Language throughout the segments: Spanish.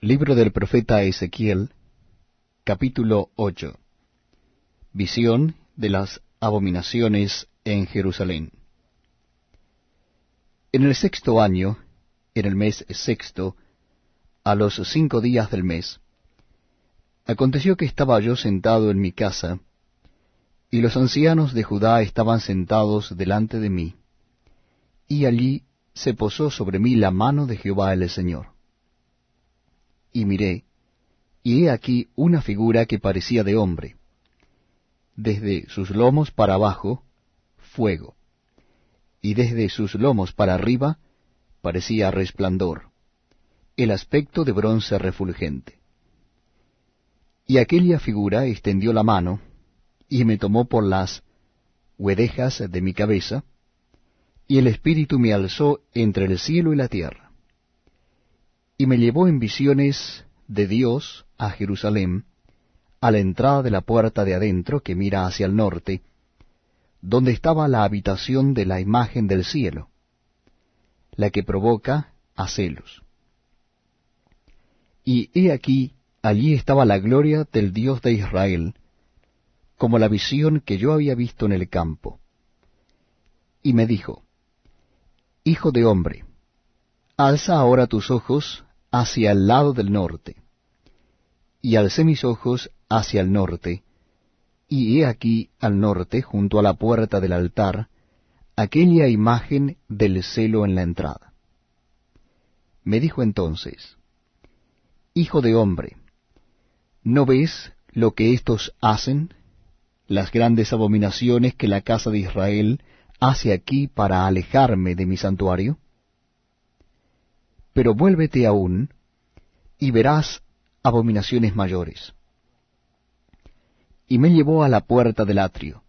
Libro del profeta Ezequiel, capítulo 8. Visión de las abominaciones en Jerusalén. En el sexto año, en el mes sexto, a los cinco días del mes, aconteció que estaba yo sentado en mi casa, y los ancianos de Judá estaban sentados delante de mí, y allí se posó sobre mí la mano de Jehová el Señor y miré, y he aquí una figura que parecía de hombre. Desde sus lomos para abajo, fuego, y desde sus lomos para arriba, parecía resplandor, el aspecto de bronce refulgente. Y aquella figura extendió la mano, y me tomó por las huedejas de mi cabeza, y el Espíritu me alzó entre el cielo y la tierra y me llevó en visiones de Dios a Jerusalén, a la entrada de la puerta de adentro que mira hacia el norte, donde estaba la habitación de la imagen del cielo, la que provoca a celos. Y he aquí, allí estaba la gloria del Dios de Israel, como la visión que yo había visto en el campo. Y me dijo, Hijo de hombre, alza ahora tus ojos hacia el lado del norte. Y alcé mis ojos hacia el norte, y he aquí al norte, junto a la puerta del altar, aquella imagen del celo en la entrada. Me dijo entonces, Hijo de hombre, ¿no ves lo que éstos hacen? Las grandes abominaciones que la casa de Israel hace aquí para alejarme de mi santuario? Pero vuélvete aún, y verás abominaciones mayores. Y me llevó a la puerta del atrio,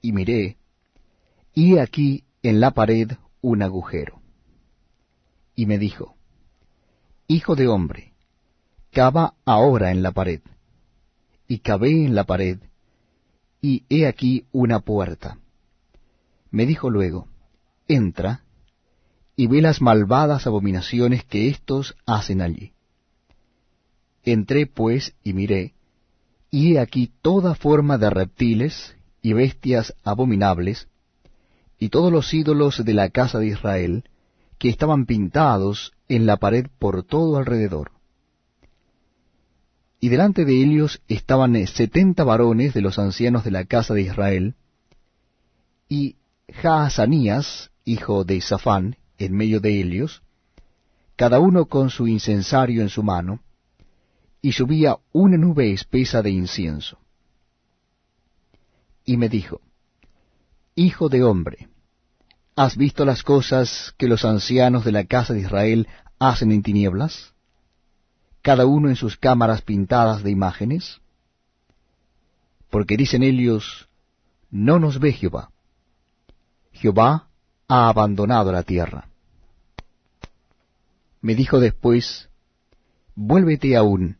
y miré, y aquí en la pared un agujero. Y me dijo, Hijo de hombre, cava ahora en la pared. Y cavé en la pared, y he aquí una puerta. Me dijo luego, Entra, y ve las malvadas abominaciones que éstos hacen allí. Entré pues y miré, y he aquí toda forma de reptiles y bestias abominables, y todos los ídolos de la casa de Israel, que estaban pintados en la pared por todo alrededor. Y delante de ellos estaban setenta varones de los ancianos de la casa de Israel, y Jaazanías, hijo de Safán, en medio de ellos, cada uno con su incensario en su mano, y subía una nube espesa de incienso. Y me dijo, Hijo de hombre, ¿has visto las cosas que los ancianos de la casa de Israel hacen en tinieblas? Cada uno en sus cámaras pintadas de imágenes. Porque dicen ellos, No nos ve Jehová. Jehová ha abandonado la tierra. Me dijo después, vuélvete aún,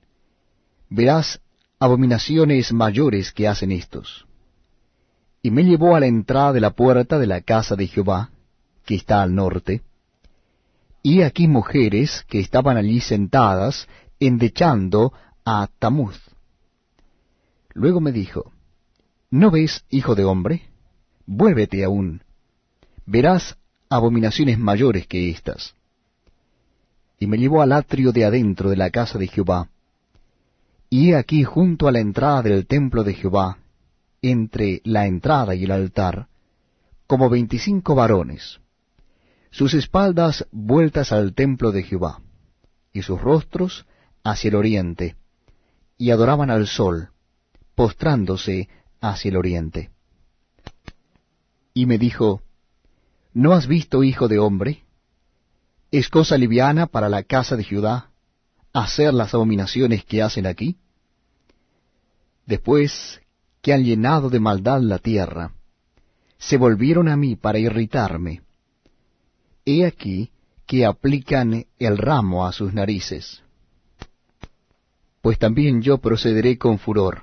verás abominaciones mayores que hacen estos. Y me llevó a la entrada de la puerta de la casa de Jehová, que está al norte, y aquí mujeres que estaban allí sentadas, endechando a Tamuz. Luego me dijo, ¿No ves, hijo de hombre? Vuélvete aún, verás abominaciones mayores que éstas. Y me llevó al atrio de adentro de la casa de Jehová, y he aquí junto a la entrada del templo de Jehová, entre la entrada y el altar, como veinticinco varones, sus espaldas vueltas al templo de Jehová, y sus rostros hacia el oriente, y adoraban al sol, postrándose hacia el oriente. Y me dijo, ¿No has visto, hijo de hombre? ¿Es cosa liviana para la casa de Judá hacer las abominaciones que hacen aquí? Después que han llenado de maldad la tierra, se volvieron a mí para irritarme. He aquí que aplican el ramo a sus narices. Pues también yo procederé con furor,